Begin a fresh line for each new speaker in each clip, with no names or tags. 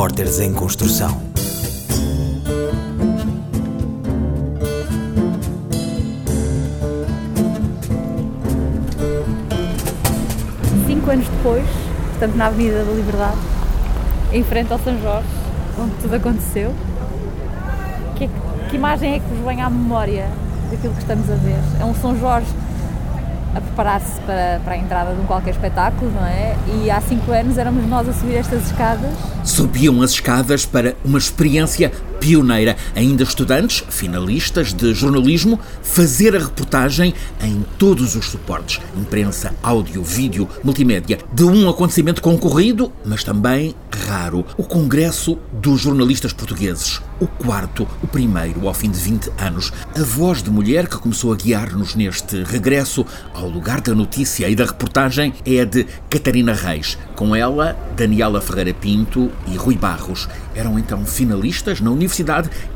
Repórteres em Construção.
Cinco anos depois, portanto na Avenida da Liberdade, em frente ao São Jorge, onde tudo aconteceu, que, que imagem é que vos vem à memória daquilo que estamos a ver? É um São Jorge a preparar-se para, para a entrada de um qualquer espetáculo, não é? E há cinco anos éramos nós a subir estas escadas.
Subiam as escadas para uma experiência pioneira. Ainda estudantes, finalistas de jornalismo, fazer a reportagem em todos os suportes: imprensa, áudio, vídeo, multimédia. De um acontecimento concorrido, mas também raro: o Congresso dos Jornalistas Portugueses. O quarto, o primeiro ao fim de 20 anos. A voz de mulher que começou a guiar-nos neste regresso ao lugar da notícia e da reportagem é a de Catarina Reis. Com ela, Daniela Ferreira Pinto e Rui Barros. Eram então finalistas na universidade,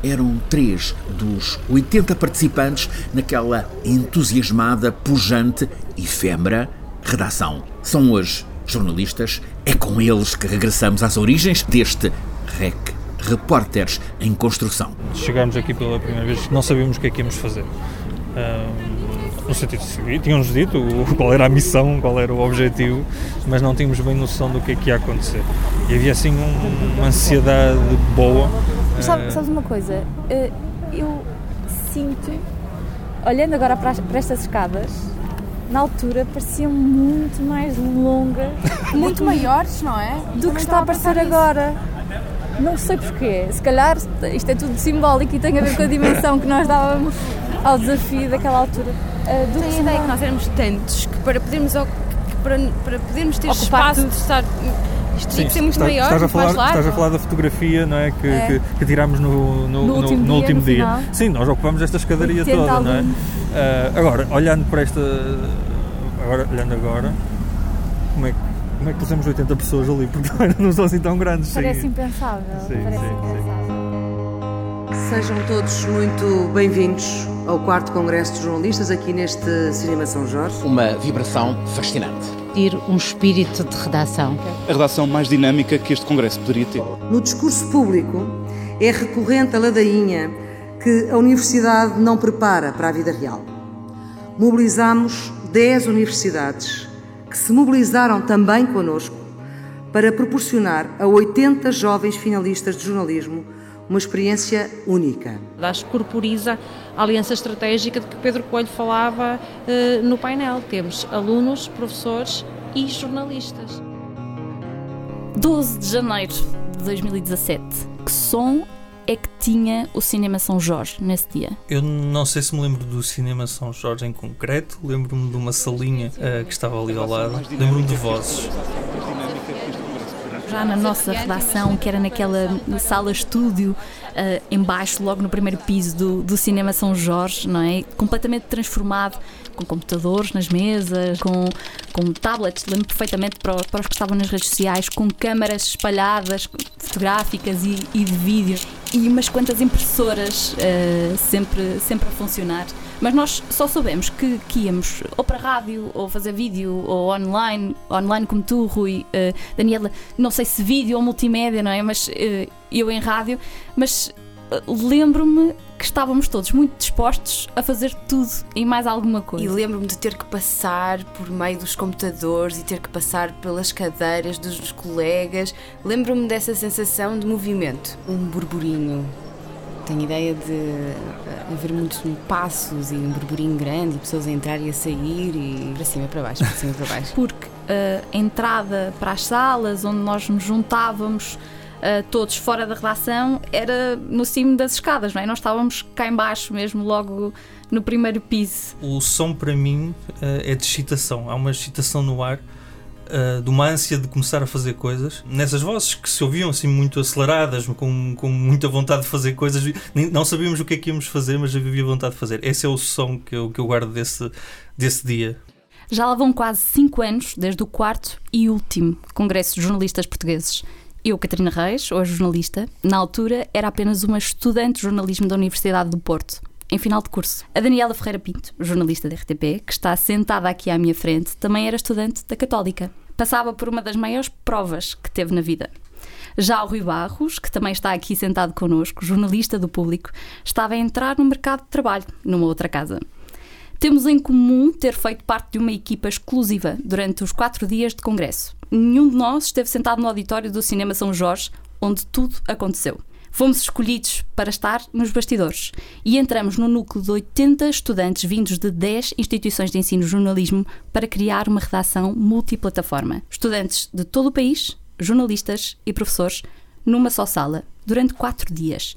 eram três dos 80 participantes naquela entusiasmada, pujante, efêmera redação. São hoje jornalistas, é com eles que regressamos às origens deste REC repórteres em construção.
Chegámos aqui pela primeira vez, não sabíamos o que é que íamos fazer. Uh, no sentido seguir, tínhamos dito qual era a missão, qual era o objetivo, mas não tínhamos bem noção do que é que ia acontecer. E havia assim um, uma ansiedade boa.
Mas sabe, sabes uma coisa? Uh, eu sinto, olhando agora para, para estas escadas, na altura pareciam muito mais longas,
muito maiores, não é?
Do que está a aparecer agora. Não sei porquê. Se calhar isto é tudo simbólico e tem a ver com a dimensão que nós dávamos ao desafio daquela altura.
Uh, do Tenho a ideia que nós éramos tantos que para podermos, que para, para podermos ter
Ocupar
espaço
tudo.
de estar. Isto que ser muito
estás,
maior,
estás a falar,
mais largo.
Estás a falar da fotografia não é? Que,
É.
que, que tirámos no, no,
No último dia,
último
no
dia.
final.
Sim, nós ocupamos esta escadaria
80
toda, não é? Ah, agora, olhando para esta. Agora, olhando agora, como é, que- como é que pusemos 80 pessoas ali? Porque não são assim tão grandes. sim.
Parece impensável.
Sim,
parece
sim,
impensável.
Sejam todos muito bem-vindos ao quarto Congresso de Jornalistas aqui neste Cinema São Jorge.
Uma vibração fascinante.
Um espírito de redação.
a redação mais dinâmica que este Congresso poderia ter.
No discurso público é recorrente a ladainha que a universidade não prepara para a vida real. Mobilizamos 10 universidades que se mobilizaram também connosco para proporcionar a 80 jovens finalistas de jornalismo uma experiência única.
Acho que corporiza a aliança estratégica de que Pedro Coelho falava eh, no painel. Temos alunos, professores e jornalistas.
12 de janeiro de 2017. Que som é que tinha o Cinema São Jorge nesse dia?
Eu não sei se me lembro do Cinema São Jorge em concreto, lembro-me de uma salinha ah, que estava ali ao lado, lembro-me de vozes.
Já na nossa redação, que era naquela sala-estúdio, eh, embaixo, logo no primeiro piso do, do Cinema São Jorge, não é? Completamente transformado, com computadores nas mesas, com, com tablets, lembro perfeitamente para, para os que estavam nas redes sociais, com câmaras espalhadas, fotográficas e, e de vídeo, e umas quantas impressoras eh, sempre, sempre a funcionar. Mas nós só soubemos que, que íamos ou para rádio, ou fazer vídeo, ou online, online como tu, Rui, eh, Daniela, não sei se vídeo ou multimédia, não é? Mas eh, eu em rádio, mas lembro-me que estávamos todos muito dispostos a fazer tudo e mais alguma coisa.
E lembro-me de ter que passar por meio dos computadores e ter que passar pelas cadeiras dos colegas. Lembro-me dessa sensação de movimento. Um burburinho. Tenho ideia de eh, haver muitos passos e um burburinho grande e pessoas a entrar e a sair e para cima e para baixo, para cima para baixo.
porque eh, a entrada para as salas onde nós nos juntávamos eh, todos fora da redação era no cimo das escadas, não é? Nós estávamos cá embaixo mesmo, logo no primeiro piso.
O som para mim ah, é de excitação, há uma excitação no ar. ah, de uma ânsia de começar a fazer coisas, nessas vozes que se ouviam assim muito aceleradas, com, com muita vontade de fazer coisas, nem- não sabíamos o que é que íamos fazer, mas havia vontade de fazer. Esse é o som que eu, que eu guardo desse, desse dia.
Já lá vão quase cinco anos desde o quarto e último Congresso de Jornalistas Portugueses. Eu, Catarina Reis, hoje jornalista, na altura era apenas uma estudante de jornalismo da Universidade do Porto, em final de curso. A Daniela Ferreira Pinto, jornalista da RTP, que está sentada aqui à minha frente, também era estudante da Católica. Passava por uma das maiores provas que teve na vida. Já o Rui Barros, que também está aqui sentado connosco, jornalista do público, estava a entrar no mercado de trabalho numa outra casa. Temos em comum ter feito parte de uma equipa exclusiva durante os quatro dias de congresso. Nenhum de nós esteve sentado no auditório do Cinema São Jorge, onde tudo aconteceu. Fomos escolhidos para estar nos bastidores e entramos no núcleo de 80 estudantes vindos de 10 instituições de ensino jornalismo para criar uma redação multiplataforma. Estudantes de todo o país, jornalistas e professores, numa só sala, durante quatro dias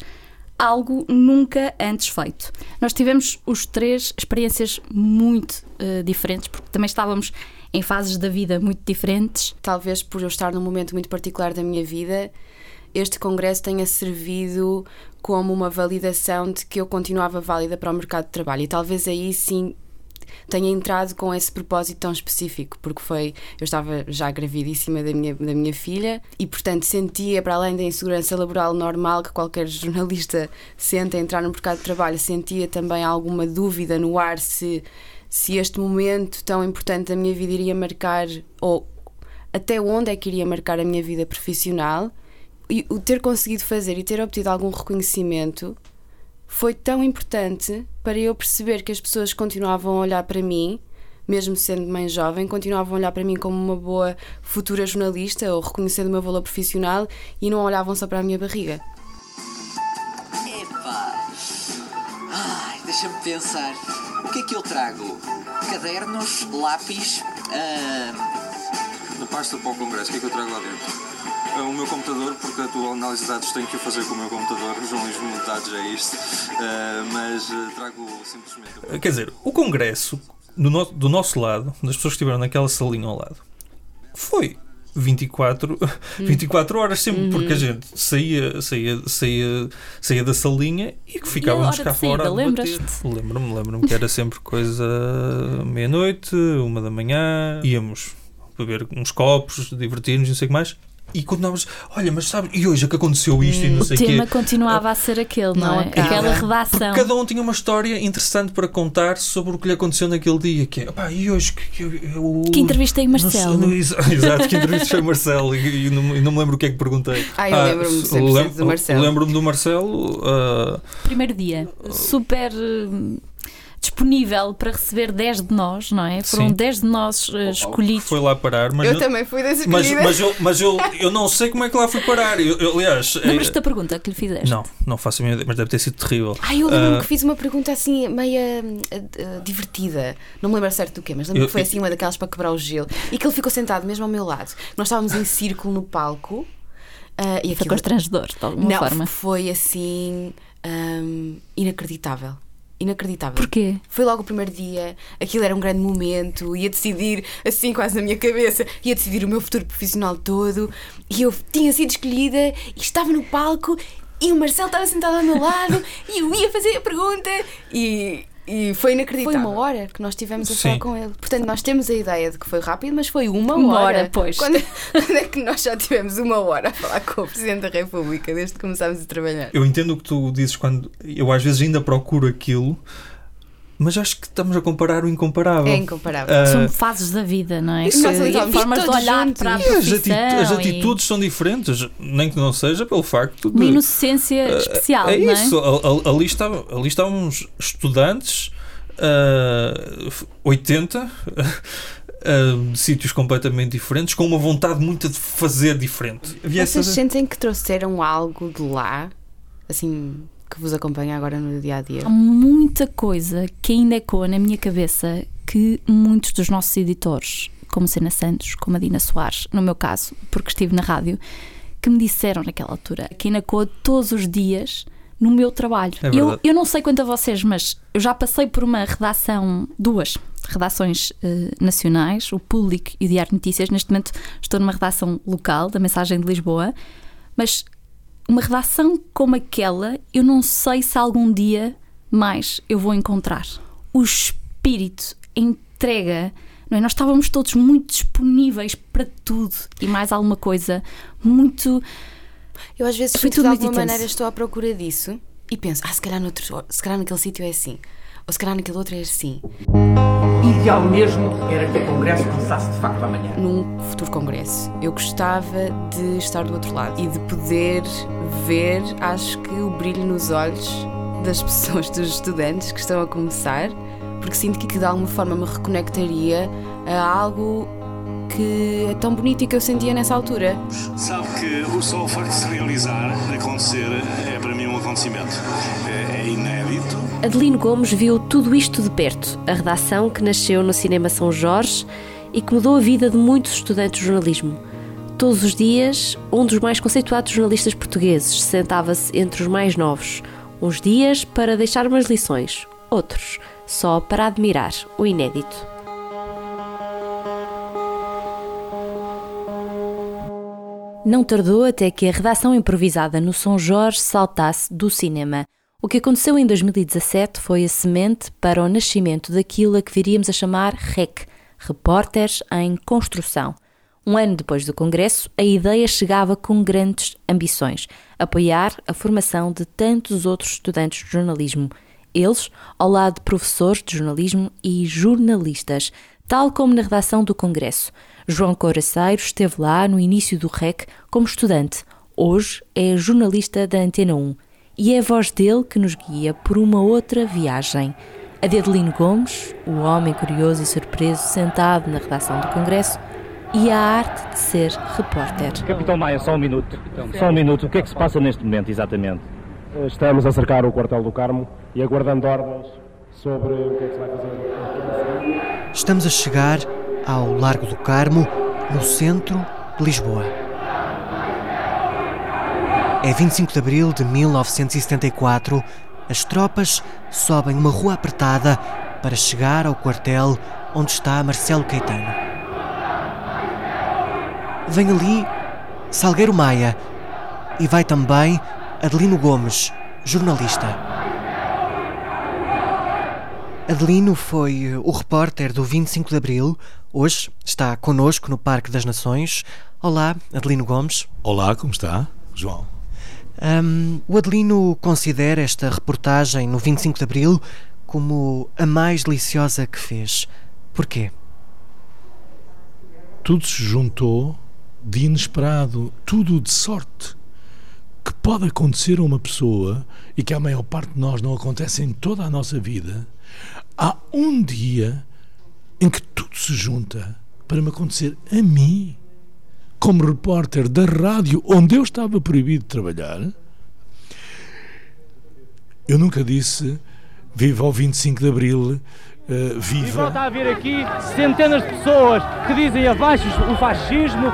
algo nunca antes feito. Nós tivemos os três experiências muito uh, diferentes, porque também estávamos em fases da vida muito diferentes.
Talvez por eu estar num momento muito particular da minha vida, este congresso tenha servido como uma validação de que eu continuava válida para o mercado de trabalho. E talvez aí sim tenha entrado com esse propósito tão específico, porque foi. Eu estava já gravidíssima da minha, da minha filha e, portanto, sentia, para além da insegurança laboral normal que qualquer jornalista sente a entrar no mercado de trabalho, sentia também alguma dúvida no ar se, se este momento tão importante da minha vida iria marcar ou até onde é que iria marcar a minha vida profissional. E o ter conseguido fazer e ter obtido algum reconhecimento foi tão importante para eu perceber que as pessoas continuavam a olhar para mim, mesmo sendo mãe jovem, continuavam a olhar para mim como uma boa futura jornalista ou reconhecendo o meu valor profissional e não olhavam só para a minha barriga.
Epá! Ai, deixa-me pensar. O que é que eu trago? Cadernos, lápis. Uh...
Na pasta para o congresso, o que é que eu trago lá dentro? É o meu computador, porque a tua análise de dados tenho que o fazer com o meu computador, o jornalismo de dados é isto, uh, mas uh, trago simplesmente.
Quer dizer, o Congresso, do, no, do nosso lado, das pessoas que estiveram naquela salinha ao lado, foi 24, 24 horas sempre, uhum. porque a gente saía, saía, saía, saía da salinha e que ficávamos cá fora. Lembro-me, lembro-me que era sempre coisa meia-noite, uma da manhã, íamos beber uns copos, divertir-nos, não sei o que mais, e continuávamos, olha, mas sabe, e hoje é que aconteceu isto hum, e não sei
o quê. O tema continuava a ser aquele, não, não é? Aquela redação.
Porque cada um tinha uma história interessante para contar sobre o que lhe aconteceu naquele dia. Que é, pá, e hoje que eu. eu
que entrevistei o Marcelo. Não,
exato, que entrevistei o Marcelo e, e, não, e, não, me lembro o que é que perguntei.
Ah, eu ah, lembro-me lembro, do Marcelo.
Lembro-me do Marcelo. Uh,
Primeiro dia, super. Uh, disponível para receber 10 de nós, não é? Foram Sim. 10 de nós uh, escolhidos.
Foi lá parar, mas.
Eu, eu também fui das
mas, mas, eu, mas eu, eu não sei como é que lá fui parar. Eu, eu, aliás.
Lembras-te é... da pergunta que lhe fizeste?
Não, não faço a minha ideia, mas deve ter sido terrível.
Ah, eu lembro-me uh... que fiz uma pergunta assim, meia uh, divertida. Não me lembro certo do quê, mas lembro que foi assim uma daquelas para quebrar o gelo. E que ele ficou sentado mesmo ao meu lado. Nós estávamos em círculo no palco.
Uh, e aquilo... Foi constrangedor, de alguma
não,
forma.
Foi assim. Um, inacreditável inacreditável.
Porquê?
Foi logo o primeiro dia, aquilo era um grande momento, ia decidir, assim quase na minha cabeça, ia decidir o meu futuro profissional todo, e eu tinha sido escolhida e estava no palco e o Marcelo estava sentado ao meu lado e eu ia fazer a pergunta e e foi inacreditável. Foi uma hora que nós tivemos a Sim. falar com ele. Portanto, nós temos a ideia de que foi rápido, mas foi uma,
uma
hora.
hora. pois.
Quando, quando, é que nós já tivemos uma hora a falar com o Presidente da República desde que começámos a trabalhar?
Eu entendo o que tu dizes quando eu às vezes ainda procuro aquilo. Mas acho que estamos a comparar o incomparável.
É incomparável.
Uh, são fases da vida, não é? E formas de olhar juntos. para a profissão.
As, atitudes e... são diferentes, nem que não seja pelo facto de...
Uma inocência uh, especial,
é
não
é? isso. Ali, estava, ali estávamos estudantes, uh, 80... Uh, de sítios completamente diferentes, com uma vontade muito de fazer diferente.
Vocês essa... sentem que trouxeram algo de lá, assim, que vos acompanha agora no dia a dia?
Há muita coisa que ainda ecoa na minha cabeça que muitos dos nossos editores, como Sena Santos, como a Dina Soares, no meu caso, porque estive na rádio, que me disseram naquela altura, que ainda ecoa todos os dias no meu trabalho. É eu, eu não sei quanto a vocês, mas eu já passei por uma redação, duas redações uh, nacionais, o Público e o Diário Notícias. Neste momento estou numa redação local, da Mensagem de Lisboa, mas uma redação como aquela, eu não sei se algum dia mais eu vou encontrar. O espírito, entrega, não é? Nós estávamos todos muito disponíveis para tudo e mais alguma coisa, muito.
Eu às vezes, de alguma maneira, estou à procura disso e penso, ah, se calhar, noutro, se calhar naquele sítio é assim. Ou se calhar naquele outro é assim.
Ideal mesmo era que o Congresso começasse de facto amanhã.
Num futuro Congresso, eu gostava de estar do outro lado e de poder ver, acho que, o brilho nos olhos das pessoas, dos estudantes que estão a começar, porque sinto que de alguma forma me reconectaria a algo que é tão bonito e que eu sentia nessa altura.
Sabe que o só o facto de se realizar, de acontecer, é para mim acontecimento. É, é inédito.
Adelino Gomes viu tudo isto de perto, a redação que nasceu no Cinema São Jorge e que mudou a vida de muitos estudantes de jornalismo. Todos os dias, um dos mais conceituados jornalistas portugueses sentava-se entre os mais novos, uns dias para deixar umas lições, outros só para admirar o inédito. Não tardou até que a redação improvisada no São Jorge saltasse do cinema. O que aconteceu em 2017 foi a semente para o nascimento daquilo a que viríamos a chamar REC Repórteres em Construção. Um ano depois do Congresso, a ideia chegava com grandes ambições: apoiar a formação de tantos outros estudantes de jornalismo. Eles, ao lado de professores de jornalismo e jornalistas, tal como na redação do Congresso. João Coraceiro esteve lá no início do REC como estudante. Hoje é jornalista da Antena 1 e é a voz dele que nos guia por uma outra viagem. A de Adelino Gomes, o homem curioso e surpreso sentado na redação do Congresso, e a arte de ser repórter.
Capitão Maia, só um minuto. Só um minuto. O que é que se passa neste momento, exatamente?
Estamos a cercar o quartel do Carmo e aguardando ordens sobre o que é que se vai fazer.
Estamos a chegar ao Largo do Carmo, no centro de Lisboa. É 25 de abril de 1974. As tropas sobem uma rua apertada para chegar ao quartel onde está Marcelo Caetano. Vem ali Salgueiro Maia e vai também Adelino Gomes, jornalista. Adelino foi o repórter do 25 de Abril. Hoje está connosco no Parque das Nações. Olá, Adelino Gomes.
Olá, como está, João?
Um, o Adelino considera esta reportagem no 25 de Abril como a mais deliciosa que fez. Porquê?
Tudo se juntou de inesperado, tudo de sorte que pode acontecer a uma pessoa e que a maior parte de nós não acontece em toda a nossa vida. Há um dia em que tudo se junta para me acontecer a mim como repórter da rádio onde eu estava proibido de trabalhar, eu nunca disse viva o 25 de Abril, uh, viva. E
volta a haver aqui centenas de pessoas que dizem abaixo o fascismo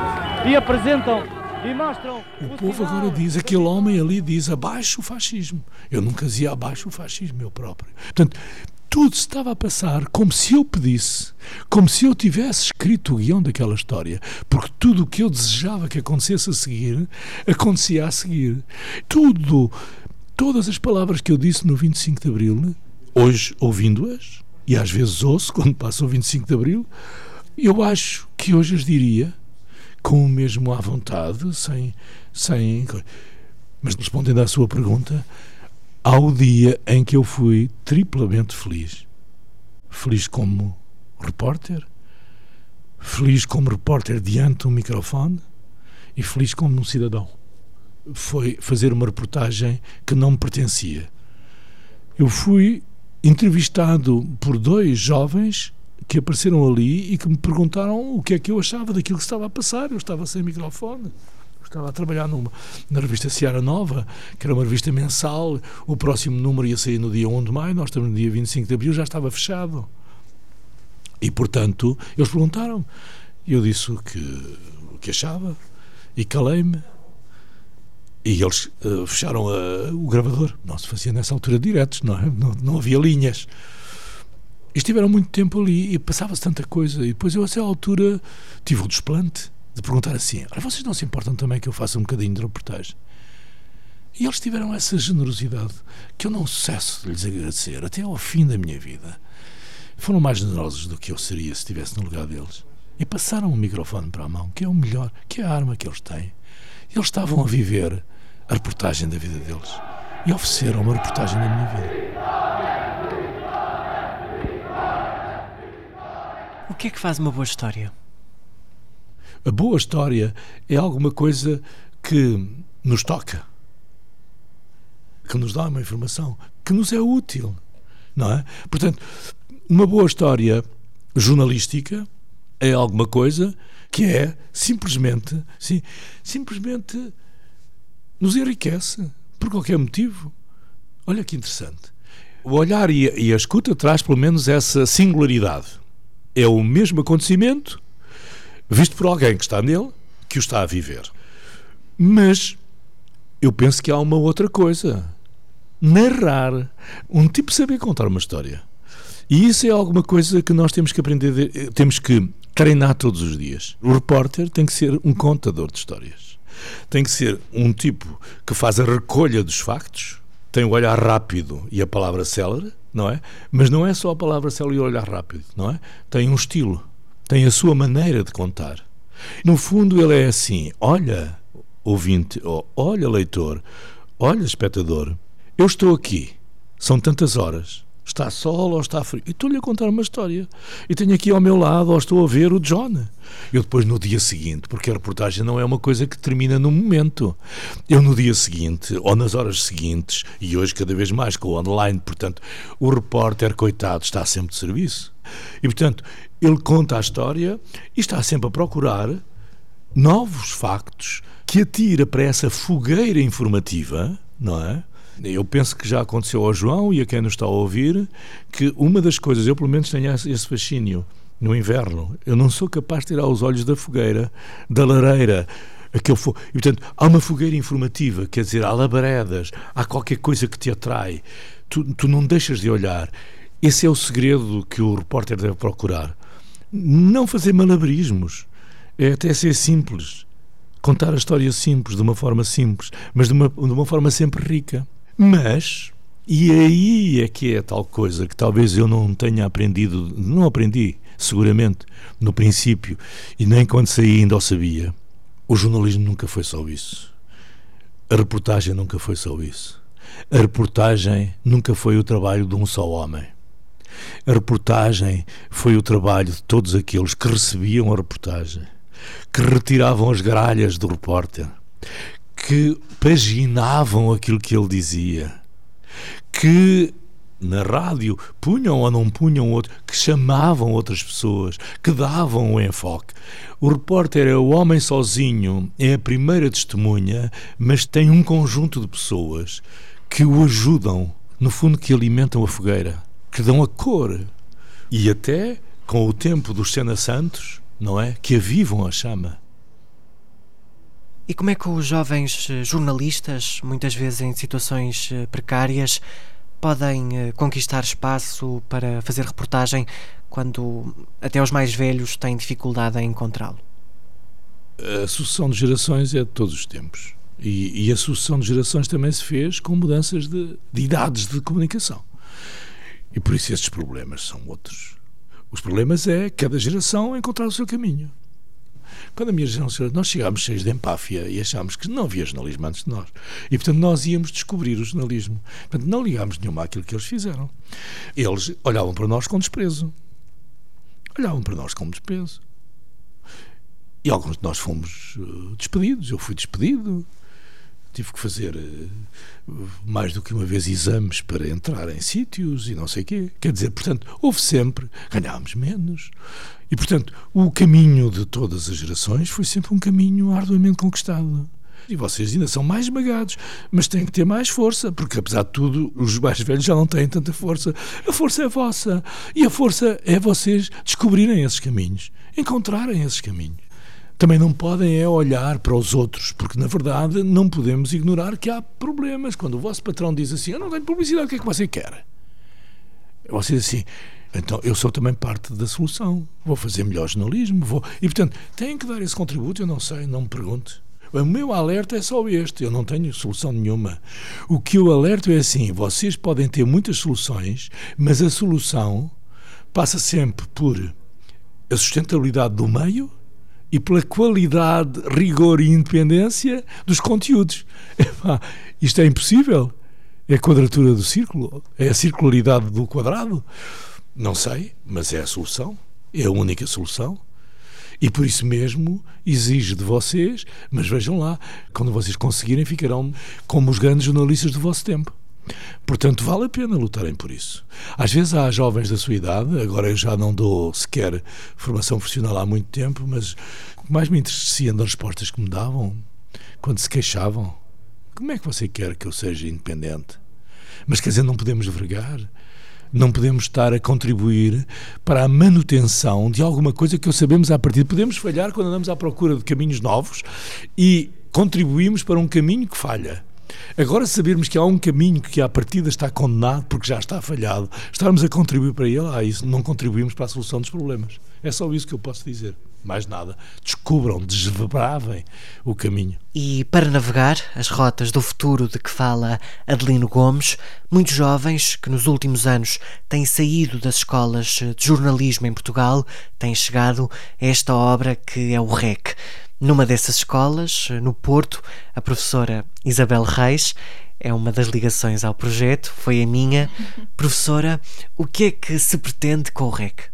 e apresentam e mostram.
O, o povo agora diz, aquele homem ali diz abaixo o fascismo. Eu nunca dizia abaixo o fascismo, eu próprio. Portanto, tudo estava a passar como se eu pedisse, como se eu tivesse escrito o guião daquela história, porque tudo o que eu desejava que acontecesse a seguir, acontecia a seguir. Tudo, todas as palavras que eu disse no 25 de Abril, hoje ouvindo-as, e às vezes ouço quando passa o 25 de Abril, eu acho que hoje as diria com o mesmo à vontade, sem. sem mas respondendo à sua pergunta, ao dia em que eu fui triplamente feliz. Feliz como repórter, feliz como repórter diante de um microfone e feliz como um cidadão. Foi fazer uma reportagem que não me pertencia. Eu fui entrevistado por dois jovens que apareceram ali e que me perguntaram o que é que eu achava daquilo que estava a passar. Eu estava sem microfone estava a trabalhar numa, na revista Seara Nova, que era uma revista mensal. O próximo número ia sair no dia 1 de maio, nós estamos no dia 25 de abril, já estava fechado. E, portanto, eles perguntaram. E eu disse o que, o que achava e calei-me. E eles uh, fecharam uh, o gravador. Não se fazia nessa altura diretos, não, é? não, não havia linhas. E estiveram muito tempo ali e passava-se tanta coisa. E depois eu, a essa altura, tive o desplante de perguntar assim: Olha, vocês não se importam também que eu faça um bocadinho de reportagem? E eles tiveram essa generosidade que eu não cesso de lhes agradecer até ao fim da minha vida. Foram mais generosos do que eu seria se estivesse no lugar deles. E passaram o microfone para a mão, que é o melhor, que é a arma que eles têm. Eles estavam a viver a reportagem da vida deles e ofereceram uma reportagem da minha vida.
O que é que faz uma boa história?
A boa história é alguma coisa que nos toca, que nos dá uma informação, que nos é útil, não é? Portanto, uma boa história jornalística é alguma coisa que é simplesmente, sim, simplesmente nos enriquece por qualquer motivo. Olha que interessante. O olhar e a, escuta traz pelo menos essa singularidade. É o mesmo acontecimento visto por alguém que está nele, que o está a viver. Mas eu penso que há uma outra coisa. Narrar. Um tipo saber contar uma história. E isso é alguma coisa que nós temos que aprender, temos que treinar todos os dias. O repórter tem que ser um contador de histórias. Tem que ser um tipo que faz a recolha dos factos, tem o olhar rápido e a palavra célere, não é? Mas não é só a palavra célere e o olhar rápido, não é? Tem um estilo, tem a sua maneira de contar. No fundo, ele é assim: olha, ouvinte, ou olha, leitor, olha, espectador, eu estou aqui, são tantas horas, Está sol ou está frio? E estou-lhe a contar uma história. E tenho aqui ao meu lado, ou estou a ver o John. Eu depois no dia seguinte, porque a reportagem não é uma coisa que termina no momento. Eu no dia seguinte, ou nas horas seguintes, e hoje cada vez mais com o online, portanto, o repórter, coitado, está sempre de serviço. E portanto, ele conta a história e está sempre a procurar novos factos que atira para essa fogueira informativa, não é? Eu penso que já aconteceu ao João e a quem nos está a ouvir que uma das coisas, eu pelo menos tenho esse fascínio no inverno, eu não sou capaz de tirar os olhos da fogueira, da lareira, aquele fogo. E, portanto, há uma fogueira informativa, quer dizer, há labaredas, há qualquer coisa que te atrai. Tu, tu não deixas de olhar. Esse é o segredo que o repórter deve procurar. Não fazer malabarismos. É até ser simples. Contar a história simples, de uma forma simples, mas de uma, de uma forma sempre rica. Mas, e aí é que é tal coisa que talvez eu não tenha aprendido, não aprendi, seguramente, no princípio, e nem quando saí ainda o sabia. O jornalismo nunca foi só isso. A reportagem nunca foi só isso. A reportagem nunca foi o trabalho de um só homem. A reportagem foi o trabalho de todos aqueles que recebiam a reportagem, que retiravam as gralhas do repórter, que paginavam aquilo que ele dizia, que na rádio punham ou não punham outro, que chamavam outras pessoas, que davam o enfoque. O repórter é o homem sozinho, é a primeira testemunha, mas tem um conjunto de pessoas que o ajudam, no fundo, que alimentam a fogueira, que dão a cor e até, com o tempo dos Sena Santos, não é? Que avivam a chama.
E como é que os jovens eh, jornalistas, muitas vezes em situações eh, precárias, podem eh, conquistar espaço para fazer reportagem quando até os mais velhos têm dificuldade em encontrá-lo?
A sucessão de gerações é de todos os tempos. E, e a sucessão de gerações também se fez com mudanças de, de idades de comunicação. E por isso estes problemas são outros. Os problemas é cada geração encontrar o seu caminho. Quando a minha geração, nós chegámos cheios de empáfia e achámos que não havia jornalismo antes de nós. E, portanto, nós íamos descobrir o jornalismo. Portanto, não ligámos nenhuma àquilo que eles fizeram. Eles olhavam para nós com desprezo. Olhavam para nós com desprezo. E alguns de nós fomos uh, despedidos. Eu fui despedido. Tive que fazer uh, mais do que uma vez exames para entrar em sítios e não sei o quê. Quer dizer, portanto, houve sempre. Ganhámos menos. E, portanto, o caminho de todas as gerações foi sempre um caminho arduamente conquistado. E vocês ainda são mais esmagados, mas têm que ter mais força, porque apesar de tudo, os mais velhos já não têm tanta força. A força é vossa. E a força é vocês descobrirem esses caminhos, encontrarem esses caminhos. Também não podem é olhar para os outros, porque na verdade não podemos ignorar que há problemas. Quando o vosso patrão diz assim: Eu não tenho publicidade, o que é que você quer? Você diz assim: então eu sou também parte da solução. Vou fazer melhor jornalismo, vou. E portanto, têm que dar esse contributo, eu não sei, não me pergunte. O meu alerta é só este, eu não tenho solução nenhuma. O que eu alerto é assim: vocês podem ter muitas soluções, mas a solução passa sempre por a sustentabilidade do meio e pela qualidade, rigor e independência dos conteúdos. Epá, isto é impossível. É a quadratura do círculo? É a circularidade do quadrado? Não sei, mas é a solução. É a única solução. E por isso mesmo exige de vocês, mas vejam lá, quando vocês conseguirem, ficarão como os grandes jornalistas do vosso tempo. Portanto, vale a pena lutarem por isso. Às vezes há jovens da sua idade, agora eu já não dou sequer formação profissional há muito tempo, mas o que mais me entristecia das respostas que me davam, quando se queixavam, como é que você quer que eu seja independente? Mas quer dizer, não podemos vergar? Não podemos estar a contribuir para a manutenção de alguma coisa que eu sabemos à partida. Podemos falhar quando andamos à procura de caminhos novos e contribuímos para um caminho que falha. Agora sabermos que há um caminho que à partida está condenado porque já está falhado, estarmos a contribuir para ele, ah, isso não contribuímos para a solução dos problemas. É só isso que eu posso dizer. Mais nada. Descubram, desvebravem o caminho.
E para navegar as rotas do futuro de que fala Adelino Gomes, muitos jovens que nos últimos anos têm saído das escolas de jornalismo em Portugal têm chegado a esta obra que é o REC. Numa dessas escolas, no Porto, a professora Isabel Reis é uma das ligações ao projeto, foi a minha. Professora, o que é que se pretende com o REC?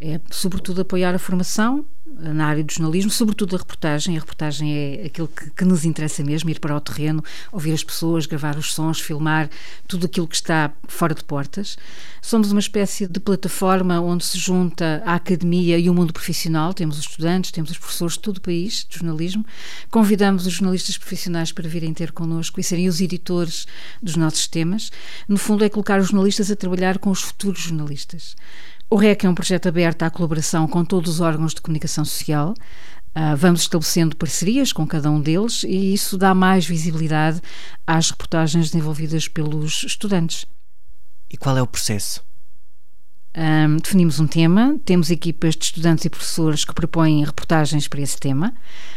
É, sobretudo, apoiar a formação na área do jornalismo, sobretudo a reportagem. A reportagem é aquilo que, que, nos interessa mesmo, ir para o terreno, ouvir as pessoas, gravar os sons, filmar tudo aquilo que está fora de portas. Somos uma espécie de plataforma onde se junta a academia e o mundo profissional. Temos os estudantes, temos os professores de todo o país de jornalismo. Convidamos os jornalistas profissionais para virem ter connosco e serem os editores dos nossos temas. No fundo, é colocar os jornalistas a trabalhar com os futuros jornalistas. O REC é um projeto aberto à colaboração com todos os órgãos de comunicação social. Uh, vamos estabelecendo parcerias com cada um deles e isso dá mais visibilidade às reportagens desenvolvidas pelos estudantes.
E qual é o processo?
Um, definimos um tema, temos equipas de estudantes e professores que propõem reportagens para esse tema,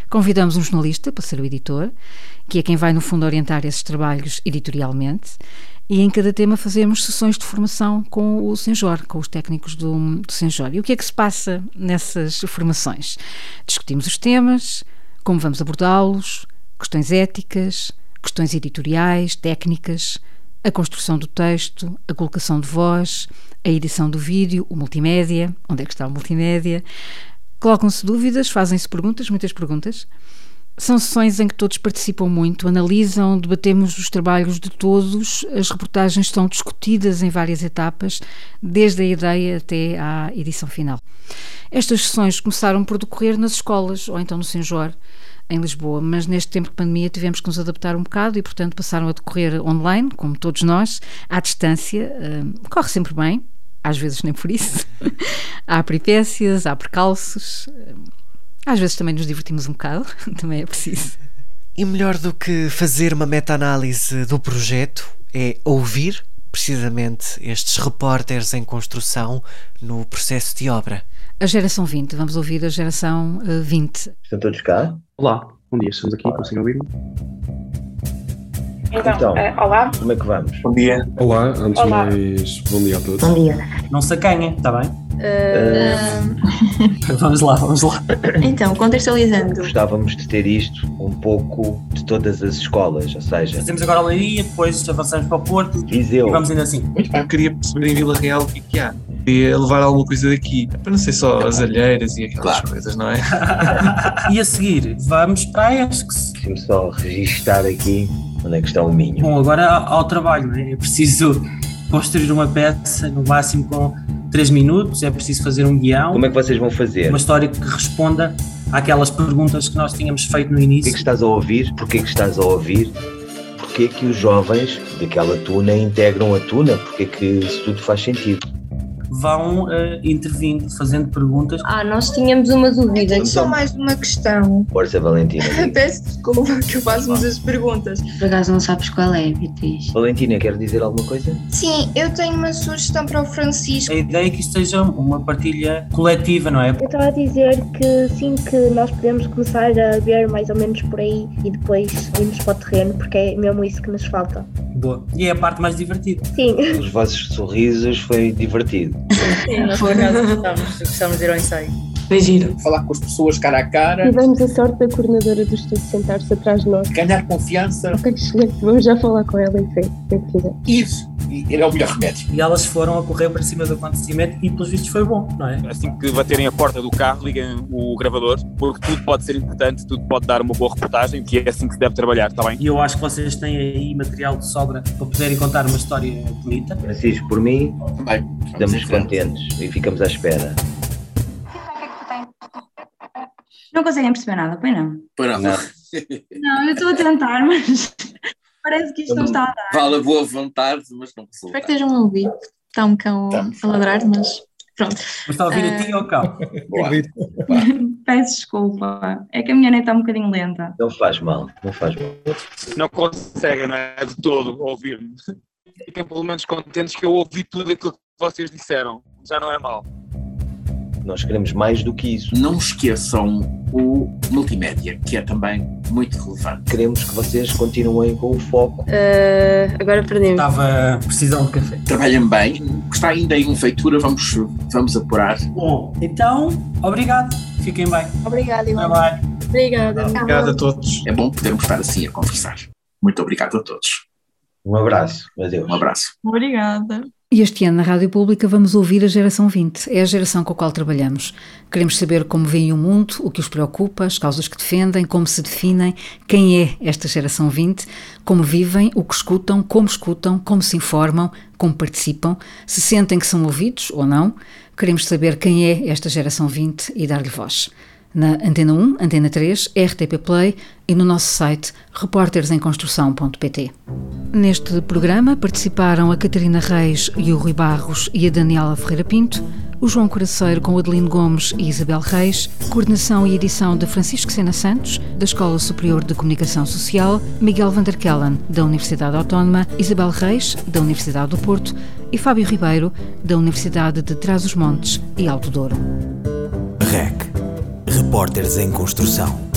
convidamos um jornalista para ser o editor, que é quem vai, no fundo, orientar esses trabalhos editorialmente, e em cada tema fazemos sessões de formação com o Senjor, com os técnicos do, do Senjor. E o que é que se passa nessas formações? Discutimos os temas, como vamos abordá-los, questões éticas, questões editoriais, técnicas, a construção do texto, a colocação de voz, a edição do vídeo, o multimédia, onde é que está o multimédia. Colocam-se dúvidas, fazem-se perguntas, muitas perguntas. São sessões em que todos participam muito, analisam, debatemos os trabalhos de todos, as reportagens são discutidas em várias etapas, desde a ideia até à edição final. Estas sessões começaram por decorrer nas escolas, ou então no Senjor, em Lisboa, mas neste tempo de pandemia tivemos que nos adaptar um bocado e, portanto, passaram a decorrer online, como todos nós, à distância. Uh, corre sempre bem, às vezes nem por isso. há peripécias, há percalços. Às vezes também nos divertimos um bocado, também é preciso.
E melhor do que fazer uma meta-análise do projeto é ouvir precisamente estes repórteres em construção no processo de obra.
A geração 20, vamos ouvir a geração uh, 20.
Estão todos cá?
Olá, bom dia, estamos aqui, conseguem ouvir-me?
Então, então uh, olá. Como é que vamos?
Bom dia.
Olá, antes de mais, bom dia a todos.
Bom dia.
Não se acanha, está bem?
Uh...
vamos lá, vamos lá.
Então, contextualizando. Gostávamos de ter isto um pouco de todas as escolas, ou seja.
Fazemos agora a Leiria, depois avançamos para o Porto
Viseu.
e vamos ainda assim.
Eu queria perceber em Vila Real o que, é que há. Queria levar alguma coisa daqui, para não ser só as alheiras e aquelas claro. coisas, não é?
e a seguir, vamos para a ESCS.
Deixa-me só registar aqui onde é que está o Minho.
Bom, agora ao trabalho, não é? É preciso construir uma peça no máximo com 3 minutos, é preciso fazer um guião.
Como é que vocês vão fazer?
Uma história que responda àquelas perguntas que nós tínhamos feito no início.
O que é que estás a ouvir? Porquê que estás a ouvir? Porquê que os jovens daquela tuna integram a tuna? Porquê que isso tudo faz sentido?
Vão uh, intervindo, fazendo perguntas.
Ah, nós tínhamos uma dúvida. Então, só mais uma questão.
Força, Valentina.
Peço desculpa que eu faço as perguntas.
Por acaso não sabes qual é, Beatriz?
Valentina, quer dizer alguma coisa?
Sim, eu tenho uma sugestão para o Francisco.
A ideia é que isto seja uma partilha coletiva, não é?
Eu estava a dizer que sim, que nós podemos começar a ver mais ou menos por aí e depois irmos para o terreno, porque é mesmo isso que nos falta.
Boa. E é a parte mais divertida.
Sim.
Os vossos sorrisos foi divertido.
Sim, nós por acaso gostamos, gostamos de ir ao ensaio.
Foi giro.
Falar com as pessoas cara a cara.
Tivemos a sorte da coordenadora do estudo sentar-se atrás de nós.
Ganhar confiança.
Ok, excelente. Vamos já falar com ela e ver o que fizer.
Isso era o melhor remédio.
E elas foram a correr para cima do acontecimento e, pelos vistos, foi bom, não é?
Assim que baterem a porta do carro, liguem o gravador, porque tudo pode ser importante, tudo pode dar uma boa reportagem, que é assim que se deve trabalhar, está bem?
E eu acho que vocês têm aí material de sobra para poderem contar uma história bonita.
Francisco, por mim,
Bem,
estamos contentes e ficamos à espera.
Não conseguem perceber nada, pois não?
Para
Não.
Não, eu estou a tentar, mas parece que isto não está a dar.
Vale a boa vontade, mas não resulta.
Espero que estejam a ouvir. Está um cão a ladrar, mas pronto.
Mas está a ouvir a ti
Ah,
ou cão?
Peço desculpa. É que a minha neta está um bocadinho lenta.
Não faz mal, não faz mal.
Não conseguem, não é? De todo ouvir-me. Fiquem pelo menos contentes que eu ouvi tudo aquilo que vocês disseram. Já não é mal.
Nós queremos mais do que isso.
Não esqueçam o multimédia, que é também muito relevante.
Queremos que vocês continuem com o foco.
Ah, agora perdemos.
Estava precisão de café.
Trabalhem bem. O que está ainda em feitura, vamos, vamos apurar.
Bom, então, obrigado. Fiquem bem.
Obrigada, Ivan.
Trabalho.
Obrigada.
Obrigado a todos.
É bom podermos estar assim a conversar. Muito obrigado a todos.
Um abraço. Adeus.
Um abraço.
Obrigada.
E este ano na Rádio Pública vamos ouvir a Geração 20. É a geração com a qual trabalhamos. Queremos saber como veem o mundo, o que os preocupa, as causas que defendem, como se definem, quem é esta Geração 20, como vivem, o que escutam, como escutam, como se informam, como participam, se sentem que são ouvidos ou não. Queremos saber quem é esta Geração 20 e dar-lhe voz. Na Antena 1, Antena 3, RTP Play e no nosso site repórtersemconstrução.pt. Neste programa participaram a Catarina Reis e o Rui Barros e a Daniela Ferreira Pinto, o João Coraceiro com Adelino Gomes e Isabel Reis, coordenação e edição de Francisco Sena Santos, da Escola Superior de Comunicação Social, Miguel Vanderkellen, da Universidade Autónoma, Isabel Reis, da Universidade do Porto e Fábio Ribeiro, da Universidade de Trás-os-Montes e Alto Douro.
Repórteres em Construção.